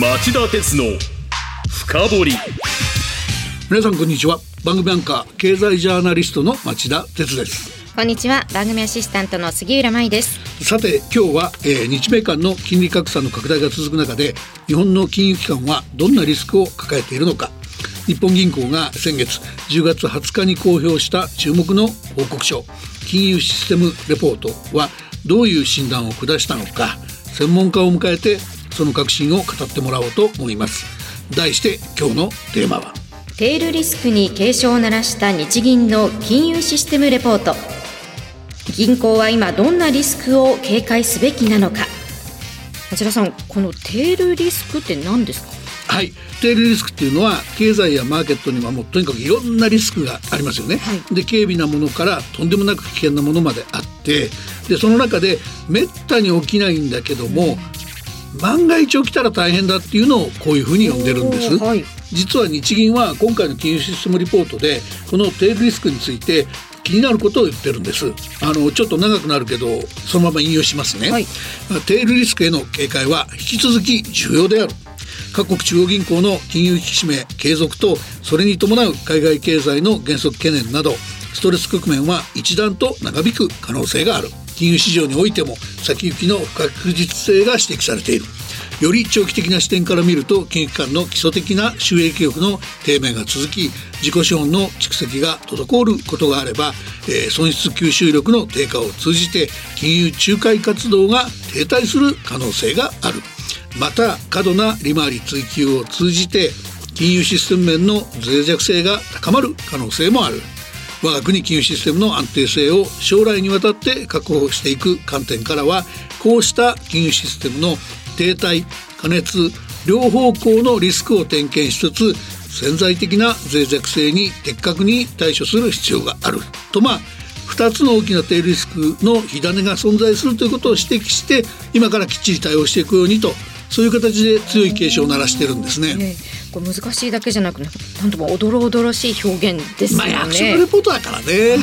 町田鉄の深掘り。皆さんこんにちは。番組アンカー経済ジャーナリストの町田鉄です。こんにちは。番組アシスタントの杉浦舞です。さて今日は、えー、日米間の金利格差の拡大が続く中で日本の金融機関はどんなリスクを抱えているのか。日本銀行が先月10月20日に公表した注目の報告書金融システムレポートはどういう診断を下したのか専門家を迎えてその革新を語ってもらおうと思います。題して今日のテーマは？テールリスクに警鐘を鳴らした日銀の金融システムレポート。銀行は今どんなリスクを警戒すべきなのか。町田さんこのテールリスクって何ですか？はい。テールリスクっていうのは経済やマーケットにはもうとにかくいろんなリスクがありますよね、はい、で軽微なものからとんでもなく危険なものまであってでその中でめったに起きないんだけども、万が一起きたら大変だっていうのをこういうふうに呼んでるんです、はい、実は日銀は今回の金融システムリポートでこのテールリスクについて気になることを言ってるんです。あのちょっと長くなるけどそのまま引用しますね、はい、テールリスクへの警戒は引き続き重要である。各国中央銀行の金融引き締め継続とそれに伴う海外経済の減速懸念などストレス局面は一段と長引く可能性がある金融市場においても先行きの不確実性が指摘されている。より長期的な視点から見ると金融機関の基礎的な収益力の低迷が続き自己資本の蓄積が滞ることがあれば、えー、損失吸収力の低下を通じて金融仲介活動が停滞する可能性がある。また過度な利回り追求を通じて金融システム面の脆弱性が高まる可能性もある。我が国金融システムの安定性を将来にわたって確保していく観点からはこうした金融システムの停滞加熱両方向のリスクを点検しつつ潜在的な脆弱性に的確に対処する必要があるとまあ2つの大きな低リスクの火種が存在するということを指摘して今からきっちり対応していくようにとそういう形で強い警鐘を鳴らしてるんですね。ねこれ難しいだけじゃなくなんともおどろおどろしい表現ですよね。まあ、役所のレポートだからね。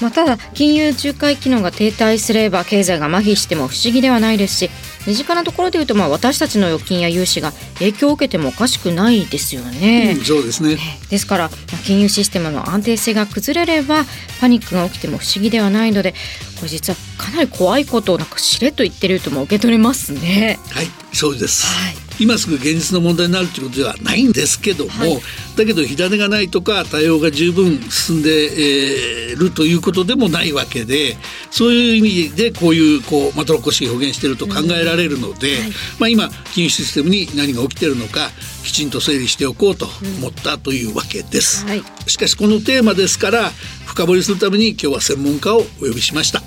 まあ、ただ金融仲介機能が停滞すれば経済が麻痺しても不思議ではないですし身近なところでいうとまあ私たちの預金や融資が影響を受けてもおかしくないですよね。うん、そうですねですから金融システムの安定性が崩れればパニックが起きても不思議ではないのでこれ実はかなり怖いことをなんかしれっと言ってるとも受け取れますね。はいそうです、はい今すぐ現実の問題になるということではないんですけども、はい、だけど火種がないとか対応が十分進んでい、えー、るということでもないわけでそういう意味でこういうこうまどろっこしい表現していると考えられるので、うんはい、まあ、今金融システムに何が起きているのかきちんと整理しておこうと思ったというわけです。うんはい、しかしこのテーマですから深掘りするために今日は専門家をお呼びしました。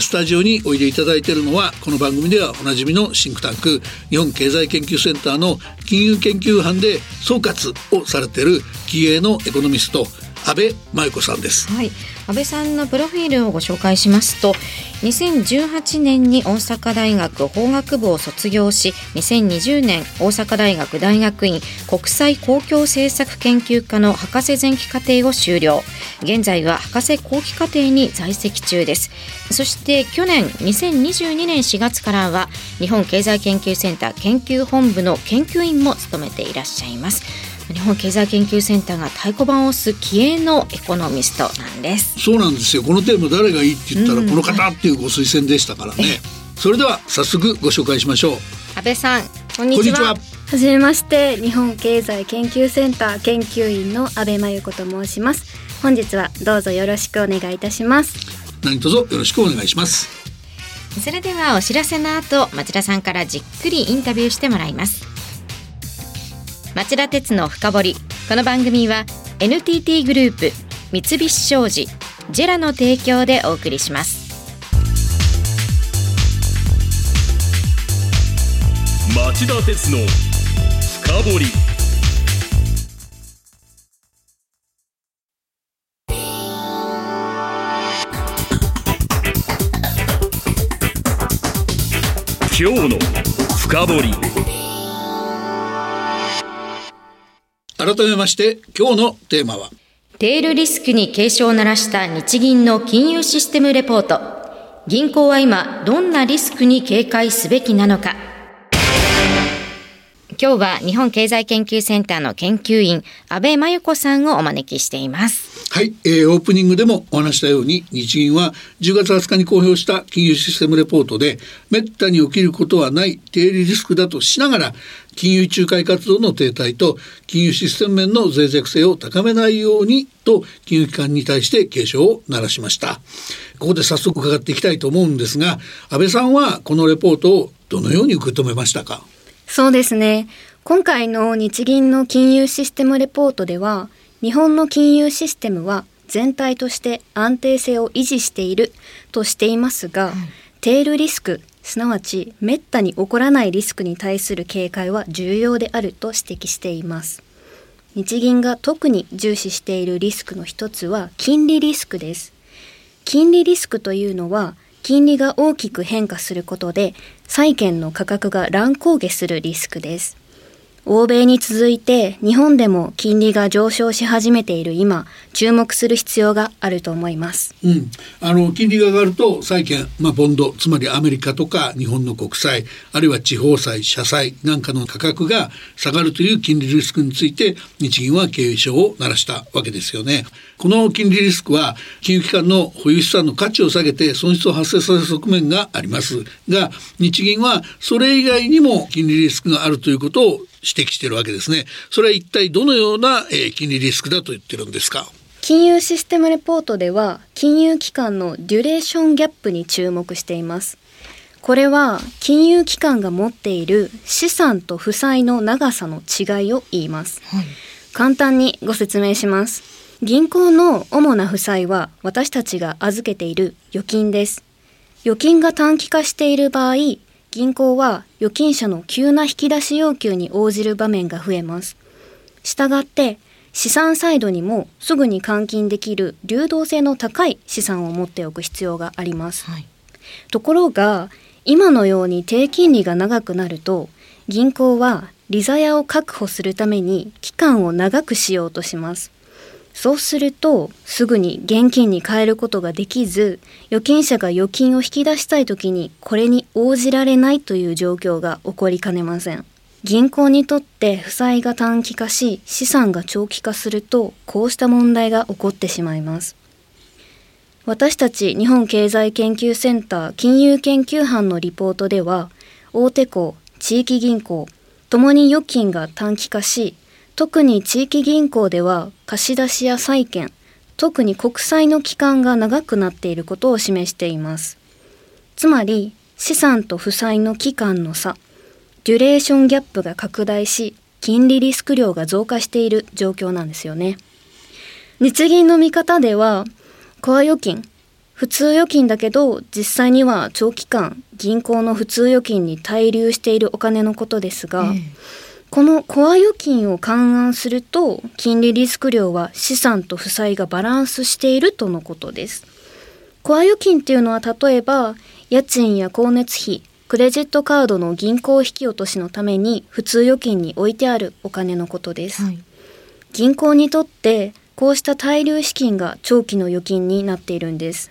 スタジオにおいでいただいているのはこの番組ではおなじみのシンクタンク日本経済研究センターの金融研究班で総括をされている気鋭のエコノミスト安倍真由子さんです。はい。安倍さんのプロフィールをご紹介しますと2018年に大阪大学法学部を卒業し2020年大阪大学大学院国際公共政策研究科の博士前期課程を修了。現在は博士後期課程に在籍中です。そして去年2022年4月からは日本経済研究センター研究本部の研究員も務めていらっしゃいます。日本経済研究センターが太鼓判を押す気鋭のエコノミストなんです。そうなんですよ。このテーマ誰がいいって言ったらこの方っていうご推薦でしたからね、それでは早速ご紹介しましょう。安倍さんこんにちは。はじめまして日本経済研究センター研究員の安倍真由子と申します。本日はどうぞよろしくお願いいたします。何卒よろしくお願いします。それではお知らせの後町田さんからじっくりインタビューしてもらいます町田鉄の深掘り。この番組は NTT グループ三菱商事ジェラの提供でお送りします。町田鉄の深掘り。今日の深掘り。改めまして今日のテーマはテールリスクに警鐘を鳴らした日銀の金融システムレポート。銀行は今どんなリスクに警戒すべきなのか。今日は日本経済研究センターの研究員安倍真由子さんをお招きしています。はい、えー、オープニングでもお話したように日銀は10月20日に公表した金融システムレポートでめったに起きることはない低利リスクだとしながら金融仲介活動の停滞と金融システム面の脆弱性を高めないようにと金融機関に対して警鐘を鳴らしました。ここで早速伺っていきたいと思うんですが安倍さんはこのレポートをどのように受け止めましたか？そうですね。今回の日銀の金融システムレポートでは日本の金融システムは全体として安定性を維持しているとしていますが、はい、テールリスクすなわちめったに起こらないリスクに対する警戒は重要であると指摘しています。日銀が特に重視しているリスクの一つは金利リスクです。金利リスクというのは金利が大きく変化することで債券の価格が乱高下するリスクです欧米に続いて日本でも金利が上昇し始めている今注目する必要があると思います、うん、あの金利が上がると債券、まあ、ボンドつまりアメリカとか日本の国債あるいは地方債社債なんかの価格が下がるという金利リスクについて日銀は経営省を鳴らしたわけですよね。この金利リスクは金融機関の保有資産の価値を下げて損失を発生させる側面がありますが日銀はそれ以外にも金利リスクがあるということを指摘しているわけですね。それは一体どのような、えー、金利リスクだと言ってるんですか？金融システムレポートでは金融機関のデュレーションギャップに注目しています。これは金融機関が持っている資産と負債の長さの違いを言います。はい、簡単にご説明します。銀行の主な負債は私たちが預けている預金です。預金が短期化している場合、銀行は預金者の急な引き出し要求に応じる場面が増えます。したがって資産サイドにもすぐに換金できる流動性の高い資産を持っておく必要があります。はい、ところが今のように低金利が長くなると銀行は利ザヤを確保するために期間を長くしようとします。そうするとすぐに現金に変えることができず預金者が預金を引き出したい時にこれに応じられないという状況が起こりかねません。銀行にとって負債が短期化し資産が長期化するとこうした問題が起こってしまいます。私たち日本経済研究センター金融研究班のリポートでは大手行地域銀行ともに預金が短期化し特に地域銀行では貸し出しや債券特に国債の期間が長くなっていることを示しています。つまり資産と負債の期間の差デュレーションギャップが拡大し金利リスク量が増加している状況なんですよね。日銀の見方ではコア預金普通預金だけど実際には長期間銀行の普通預金に滞留しているお金のことですが、えーこのコア預金を勘案すると金利リスク量は資産と負債がバランスしているとのことです。コア預金っていうのは例えば家賃や光熱費、クレジットカードの銀行引き落としのために普通預金に置いてあるお金のことです。はい、銀行にとってこうした滞留資金が長期の預金になっているんです。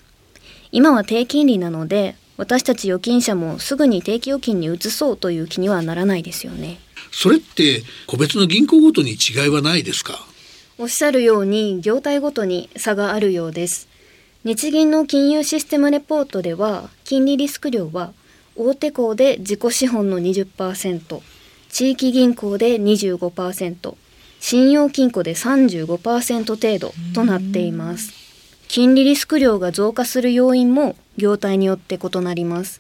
今は低金利なので私たち預金者もすぐに定期預金に移そうという気にはならないですよね。それって個別の銀行ごとに違いはないですか？おっしゃるように業態ごとに差があるようです。日銀の金融システムレポートでは金利リスク量は大手行で自己資本の20%地域銀行で25%信用金庫で35%程度となっています。金利リスク量が増加する要因も業態によって異なります。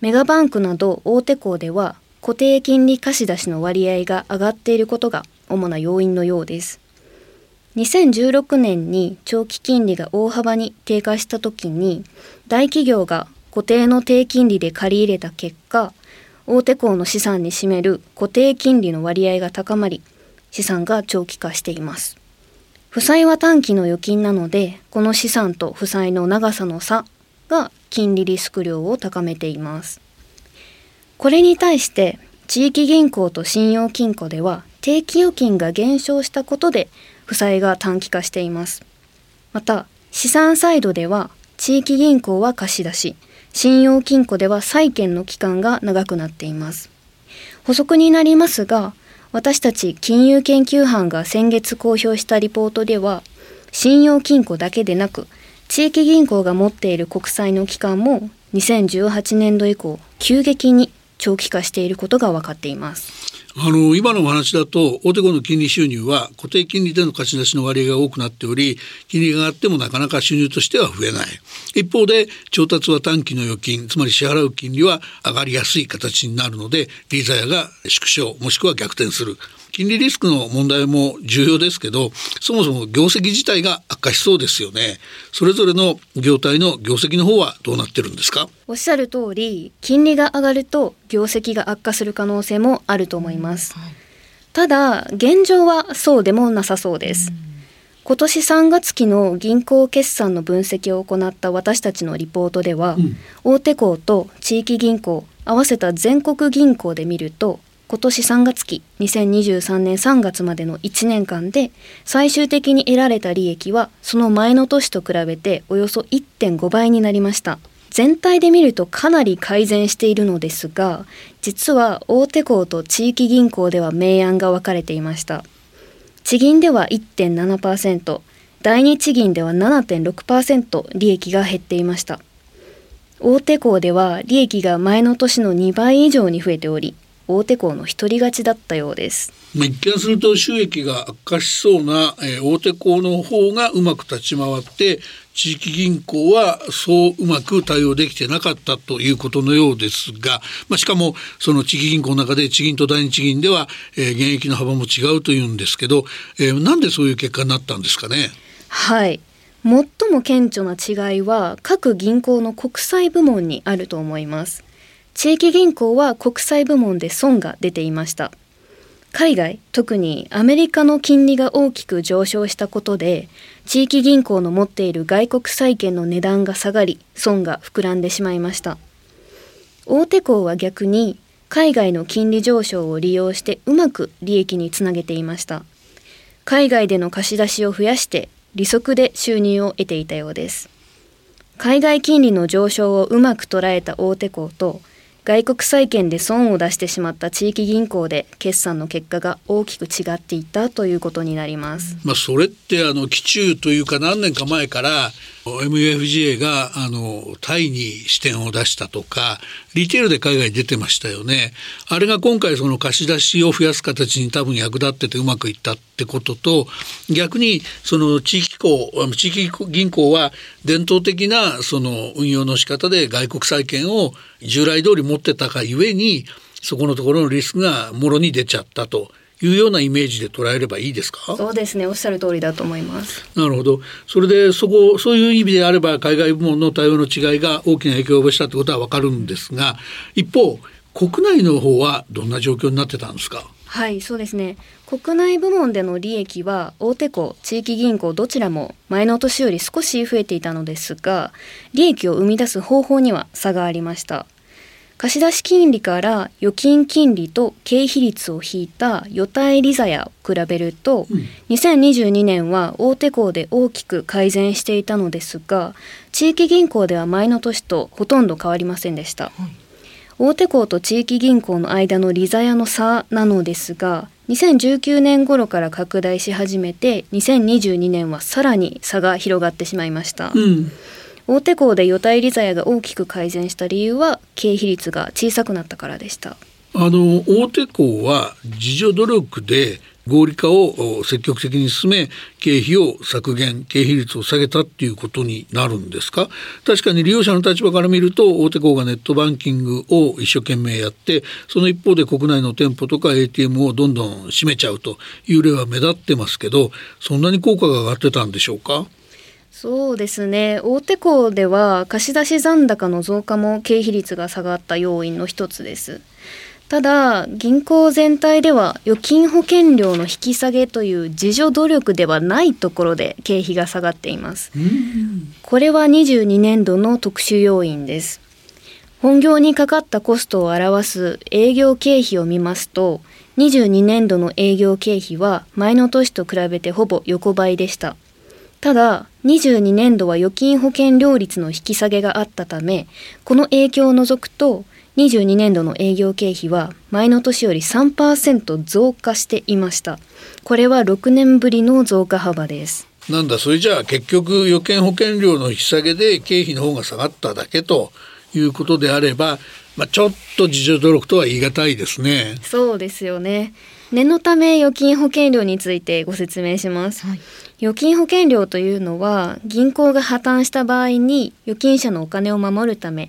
メガバンクなど大手行では固定金利貸し出しの割合が上がっていることが主な要因のようです。2016年に長期金利が大幅に低下した時に大企業が固定の低金利で借り入れた結果大手行の資産に占める固定金利の割合が高まり資産が長期化しています負債は短期の預金なのでこの資産と負債の長さの差が金利リスク量を高めていますこれに対して地域銀行と信用金庫では定期預金が減少したことで負債が短期化しています。また資産サイドでは地域銀行は貸し出し信用金庫では債券の期間が長くなっています。補足になりますが私たち金融研究班が先月公表したリポートでは信用金庫だけでなく地域銀行が持っている国債の期間も2018年度以降急激に長期化していることが分かっています。あの今のお話だと大手後の金利収入は固定金利での貸し出しの割合が多くなっており金利が上がってもなかなか収入としては増えない。一方で調達は短期の預金つまり支払う金利は上がりやすい形になるのでリーザヤが縮小もしくは逆転する。金利リスクの問題も重要ですけどそもそも業績自体が悪化しそうですよね。それぞれの業態の業績の方はどうなってるんですか？おっしゃる通り金利が上がると業績が悪化する可能性もあると思います、はい、ただ現状はそうでもなさそうです、今年3月期の銀行決算の分析を行った私たちのリポートでは、うん、大手行と地域銀行合わせた全国銀行で見ると今年3月期2023年3月までの1年間で最終的に得られた利益はその前の年と比べておよそ1.5倍になりました。全体で見るとかなり改善しているのですが実は大手行と地域銀行では明暗が分かれていました。地銀では1.7%第二地銀では7.6%利益が減っていました。大手行では利益が前の年の2倍以上に増えており大手行の独り勝ちだったようです。一見すると収益が悪化しそうな、えー、大手行の方がうまく立ち回って地域銀行はそううまく対応できてなかったということのようですが、まあ、しかもその地域銀行の中で地銀と第二地銀では、えー、現役の幅も違うというんですけど、えー、なんでそういう結果になったんですかね？はい。最も顕著な違いは各銀行の国際部門にあると思います地域銀行は国際部門で損が出ていました。海外特にアメリカの金利が大きく上昇したことで地域銀行の持っている外国債券の値段が下がり損が膨らんでしまいました。大手行は逆に海外の金利上昇を利用してうまく利益につなげていました。海外での貸し出しを増やして利息で収入を得ていたようです。海外金利の上昇をうまく捉えた大手行と外国債券で損を出してしまった地域銀行で決算の結果が大きく違っていたということになります。まあそれってあの期中というか何年か前から MUFGA があのタイに支店を出したとかリテールで海外に出てましたよねあれが今回その貸し出しを増やす形に多分役立っててうまくいったってことと逆にその地域行地域銀行は伝統的なその運用の仕方で外国債券を従来通り持ってたかゆえにそこのところのリスクがもろに出ちゃったというようなイメージで捉えればいいですか？そうですね。おっしゃる通りだと思います。なるほど。それでそこそういう意味であれば海外部門の対応の違いが大きな影響を及ぼしたってことはわかるんですが一方国内の方はどんな状況になってたんですか？はいそうですね。国内部門での利益は大手行地域銀行どちらも前の年より少し増えていたのですが利益を生み出す方法には差がありました。貸出金利から預金金利と経費率を引いた予対利ザヤを比べると、うん、2022年は大手行で大きく改善していたのですが地域銀行では前の年とほとんど変わりませんでした、はい、大手行と地域銀行の間の利ザヤの差なのですが2019年頃から拡大し始めて2022年はさらに差が広がってしまいました、うん。大手港で予対利ザヤが大きく改善した理由は経費率が小さくなったからでした。あの大手港は自助努力で合理化を積極的に進め経費を削減経費率を下げたっていうことになるんですか？確かに利用者の立場から見ると大手行がネットバンキングを一生懸命やってその一方で国内の店舗とか ATM をどんどん閉めちゃうという例は目立ってますけどそんなに効果が上がってたんでしょうか？そうですね。大手行では貸出残高の増加も経費率が下がった要因の一つです。ただ銀行全体では預金保険料の引き下げという自助努力ではないところで経費が下がっています。これは22年度の特殊要因です。本業にかかったコストを表す営業経費を見ますと22年度の営業経費は前の年と比べてほぼ横ばいでした。ただ22年度は預金保険料率の引き下げがあったためこの影響を除くと22年度の営業経費は前の年より3%増加していました。これは6年ぶりの増加幅です。なんだそれじゃあ結局予見保険料の引き下げで経費の方が下がっただけということであれば、まあ、ちょっと自助努力とは言い難いですね。そうですよね。念のため預金保険料についてご説明します、はい、預金保険料というのは銀行が破綻した場合に預金者のお金を守るため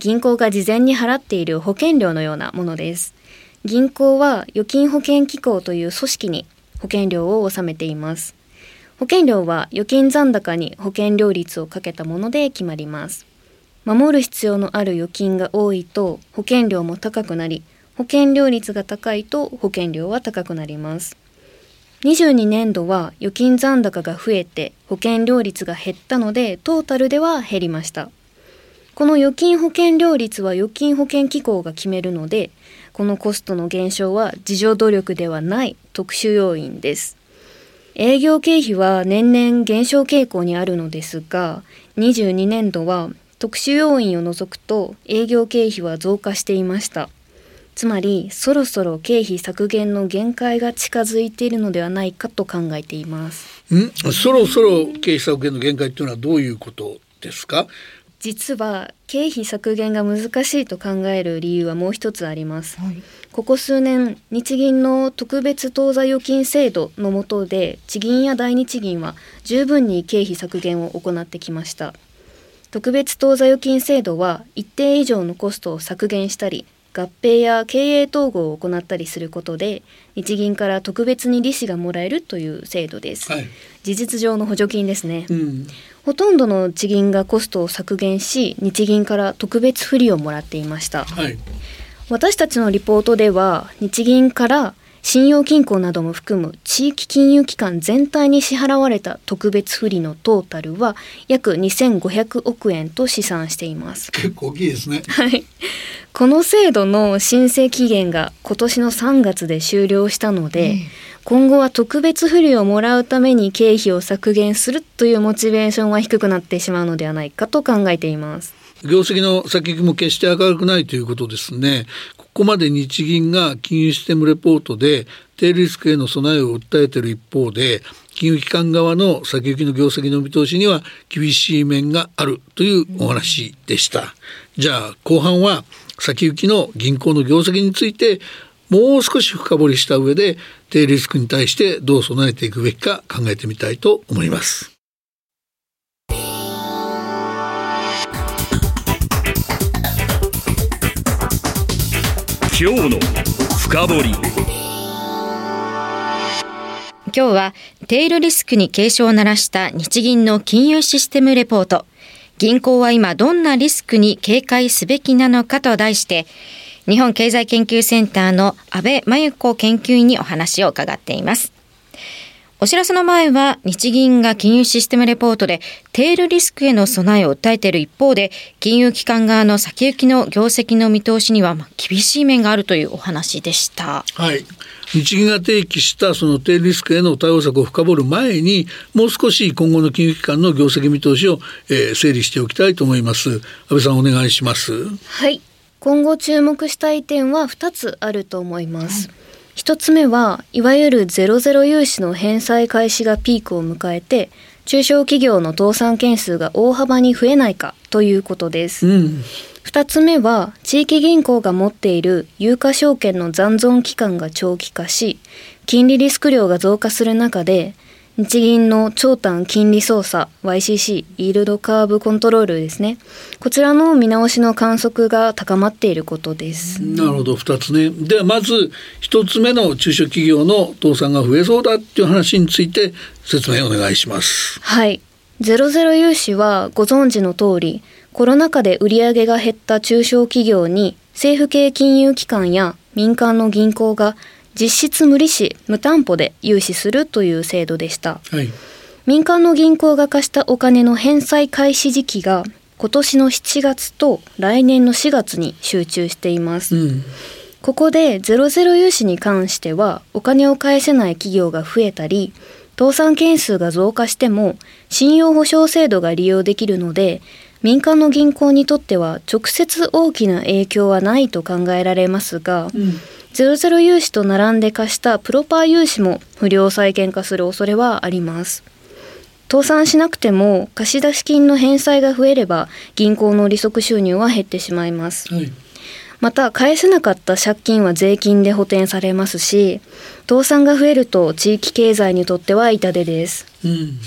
銀行が事前に払っている保険料のようなものです。銀行は預金保険機構という組織に保険料を納めています。保険料は預金残高に保険料率をかけたもので決まります。守る必要のある預金が多いと保険料も高くなり保険料率が高いと保険料は高くなります。22年度は預金残高が増えて保険料率が減ったのでトータルでは減りました。この預金保険料率は預金保険機構が決めるのでこのコストの減少は自助努力ではない特殊要因です。営業経費は年々減少傾向にあるのですが22年度は特殊要因を除くと営業経費は増加していました。つまりそろそろ経費削減の限界が近づいているのではないかと考えています。ん？そろそろ経費削減の限界というのはどういうことですか？実は経費削減が難しいと考える理由はもう一つあります、はい、ここ数年日銀の特別当座預金制度の下で地銀や大日銀は十分に経費削減を行ってきました。特別当座預金制度は一定以上のコストを削減したり合併や経営統合を行ったりすることで日銀から特別に利子がもらえるという制度です、はい、事実上の補助金ですね、うん、ほとんどの地銀がコストを削減し日銀から特別不利をもらっていました、はい、私たちのリポートでは日銀から信用金庫なども含む地域金融機関全体に支払われた特別不利のトータルは約2500億円と試算しています。結構大きいですね。はい。この制度の申請期限が今年の3月で終了したので、うん、今後は特別不利をもらうために経費を削減するというモチベーションは低くなってしまうのではないかと考えています業績の先行きも決して明るくないということですね。ここまで日銀が金融システムレポートで低リスクへの備えを訴えている一方で金融機関側の先行きの業績の見通しには厳しい面があるというお話でした。じゃあ後半は先行きの銀行の業績についてもう少し深掘りした上で低リスクに対してどう備えていくべきか考えてみたいと思います。今日の深掘り。今日はテールリスクに警鐘を鳴らした日銀の金融システムレポート。銀行は今どんなリスクに警戒すべきなのかと題して日本経済研究センターの安倍真由子研究員にお話を伺っています。お知らせの前は日銀が金融システムレポートでテールリスクへの備えを訴えている一方で金融機関側の先行きの業績の見通しには厳しい面があるというお話でした。はい。日銀が提起したその低リスクへの対応策を深掘る前にもう少し今後の金融機関の業績見通しを、えー、整理しておきたいと思います。安倍さんお願いします。はい。今後注目したい点は2つあると思います、はい一つ目はいわゆるゼロゼロ融資の返済開始がピークを迎えて中小企業の倒産件数が大幅に増えないかということです。うん、2つ目は地域銀行が持っている有価証券の残存期間が長期化し金利リスク量が増加する中で日銀の長短金利操作 YCC イールドカーブコントロールですね。こちらの見直しの観測が高まっていることです。なるほど。2つね。ではまず1つ目の中小企業の倒産が増えそうだっていう話について説明お願いします。はい。ゼロゼロ融資はご存知の通りコロナ禍で売上が減った中小企業に政府系金融機関や民間の銀行が実質無利子無担保で融資するという制度でした、はい、民間の銀行が貸したお金の返済開始時期が今年の7月と来年の4月に集中しています、うん、ここでゼロゼロ融資に関してはお金を返せない企業が増えたり倒産件数が増加しても信用保証制度が利用できるので民間の銀行にとっては直接大きな影響はないと考えられますが、うん、ゼロゼロ融資と並んで貸したプロパー融資も不良債権化する恐れはあります。倒産しなくても貸出金の返済が増えれば銀行の利息収入は減ってしまいます。はいまた返せなかった借金は税金で補填されますし倒産が増えると地域経済にとっては痛手です。うん、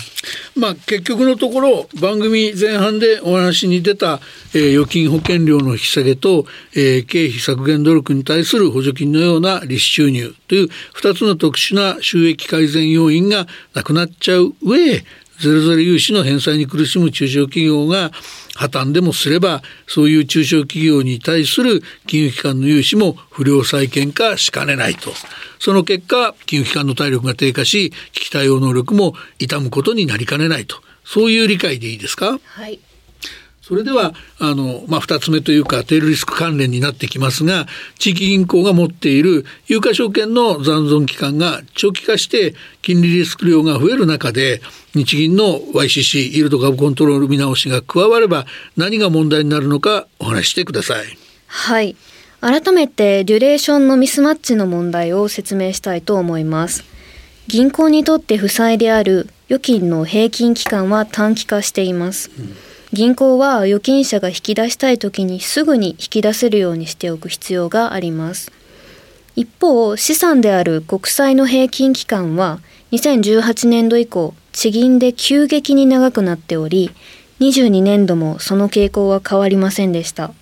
まあ結局のところ番組前半でお話に出た、えー、預金保険料の引き下げと、えー、経費削減努力に対する補助金のような利子収入という2つの特殊な収益改善要因がなくなっちゃう上ゼロゼロ融資の返済に苦しむ中小企業が破綻でもすればそういう中小企業に対する金融機関の融資も不良債権化しかねないと。その結果金融機関の体力が低下し危機対応能力も痛むことになりかねないと。そういう理解でいいですか？はい。それではあの、まあ、2つ目というかテールリスク関連になってきますが地域銀行が持っている有価証券の残存期間が長期化して金利リスク量が増える中で日銀の YCC イールド株コントロール見直しが加われば何が問題になるのかお話してください。はい改めてデュレーションのミスマッチの問題を説明したいと思います。銀行にとって負債である預金の平均期間は短期化しています。うん銀行は預金者が引き出したい時にすぐに引き出せるようにしておく必要があります。一方、資産である国債の平均期間は2018年度以降、地銀で急激に長くなっており、22年度もその傾向は変わりませんでした。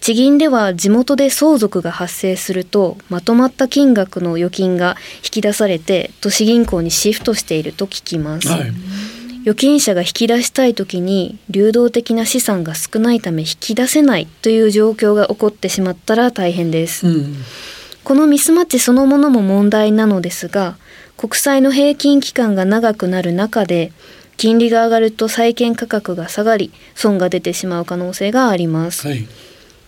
地銀では地元で相続が発生するとまとまった金額の預金が引き出されて都市銀行にシフトしていると聞きます。はい預金者が引き出したい時に流動的な資産が少ないため引き出せないという状況が起こってしまったら大変です、うん、このミスマッチそのものも問題なのですが国債の平均期間が長くなる中で金利が上がると債券価格が下がり損が出てしまう可能性があります、はい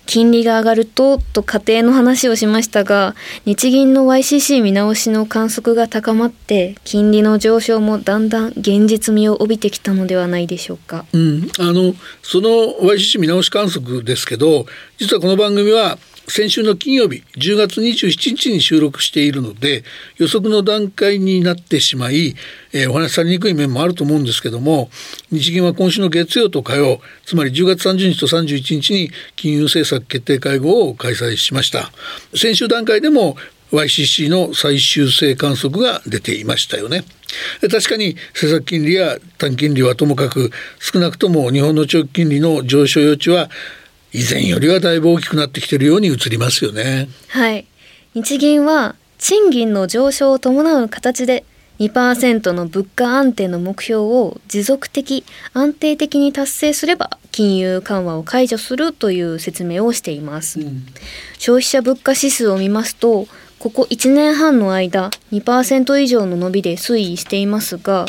金利が上がるとと家庭の話をしましたが日銀の YCC 見直しの観測が高まって金利の上昇もだんだん現実味を帯びてきたのではないでしょうか。うん、あのその YCC 見直し観測ですけど実はこの番組は先週の金曜日10月27日に収録しているので予測の段階になってしまい、えー、お話しされにくい面もあると思うんですけども日銀は今週の月曜と火曜つまり10月30日と31日に金融政策決定会合を開催しました。先週段階でも YCC の最終性観測が出ていましたよね。確かに政策金利や短金利はともかく少なくとも日本の長期金利の上昇余地は以前よりはだいぶ大きくなってきているように映りますよね。はい。日銀は賃金の上昇を伴う形で2%の物価安定の目標を持続的安定的に達成すれば金融緩和を解除するという説明をしています、うん、消費者物価指数を見ますとここ1年半の間2%以上の伸びで推移していますが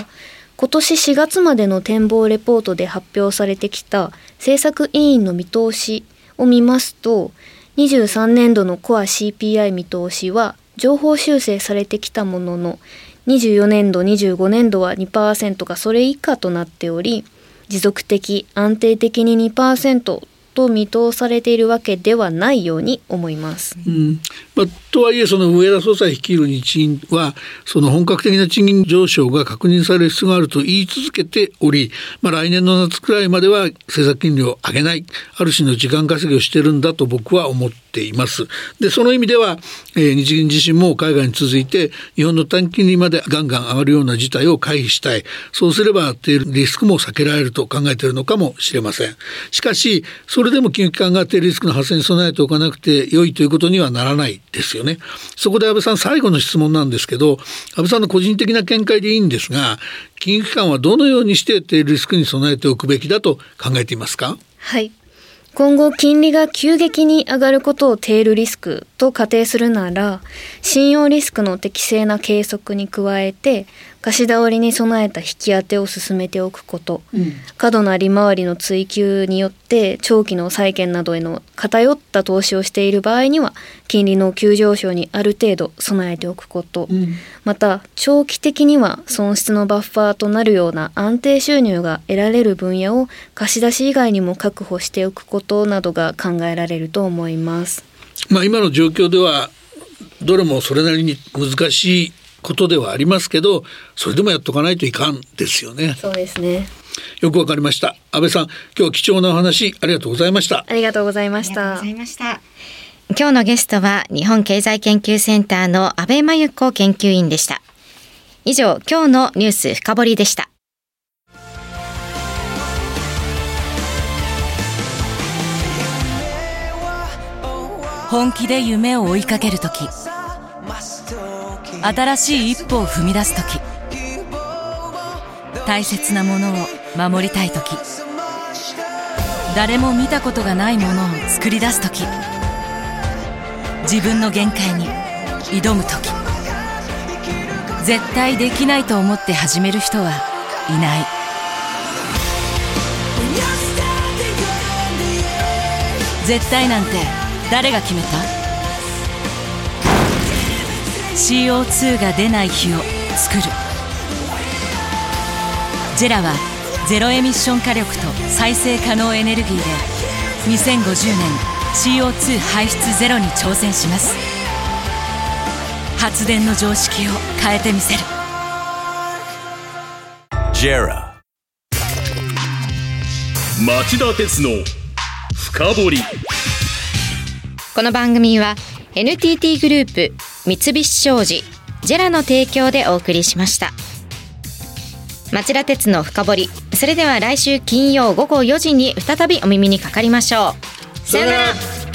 今年4月までの展望レポートで発表されてきた政策委員の見通しを見ますと23年度のコア CPI 見通しは情報修正されてきたものの24年度25年度は2%がそれ以下となっており持続的安定的に2%と見通されているわけではないように思います。うんまあ、とはいえその上田総裁率いる日銀はその本格的な賃金上昇が確認される必要があると言い続けており、まあ、来年の夏くらいまでは政策金利を上げないある種の時間稼ぎをしてるんだと僕は思ってています。でその意味では、えー、日銀自身も海外に続いて日本の短金利までガンガン上がるような事態を回避したいそうすれば低リスクも避けられると考えているのかもしれません。しかしそれでも金融機関が低リスクの発生に備えておかなくて良いということにはならないですよね。そこで安倍さん最後の質問なんですけど安倍さんの個人的な見解でいいんですが金融機関はどのようにして低リスクに備えておくべきだと考えていますか？はい今後金利が急激に上がることをテールリスクと仮定するなら信用リスクの適正な計測に加えて貸し倒りに備えた引き当てを進めておくこと、うん。過度な利回りの追求によって長期の債券などへの偏った投資をしている場合には金利の急上昇にある程度備えておくこと、うん。また長期的には損失のバッファーとなるような安定収入が得られる分野を貸し出し以外にも確保しておくことなどが考えられると思います。まあ今の状況ではどれもそれなりに難しいことではありますけどそれでもやっとかないといかんですよねそうですね。よくわかりました安倍さん今日は貴重なお話ありがとうございましたありがとうございました。今日のゲストは日本経済研究センターの安倍真由子研究員でした。以上、今日のニュース深掘りでした。本気で夢を追いかけるとき新しい一歩を踏み出すとき大切なものを守りたいとき誰も見たことがないものを作り出すとき自分の限界に挑むとき絶対できないと思って始める人はいない。絶対なんて誰が決めた？CO2 が出ない日を作る。ジェラはゼロエミッション火力と再生可能エネルギーで2050年 CO2 排出ゼロに挑戦します。発電の常識を変えてみせる。JERA 町田鉄の深掘り。この番組は NTT グループ三菱商事ジェラの提供でお送りしました。町田鉄の深掘りそれでは来週金曜午後4時に再びお耳にかかりましょう。さよなら。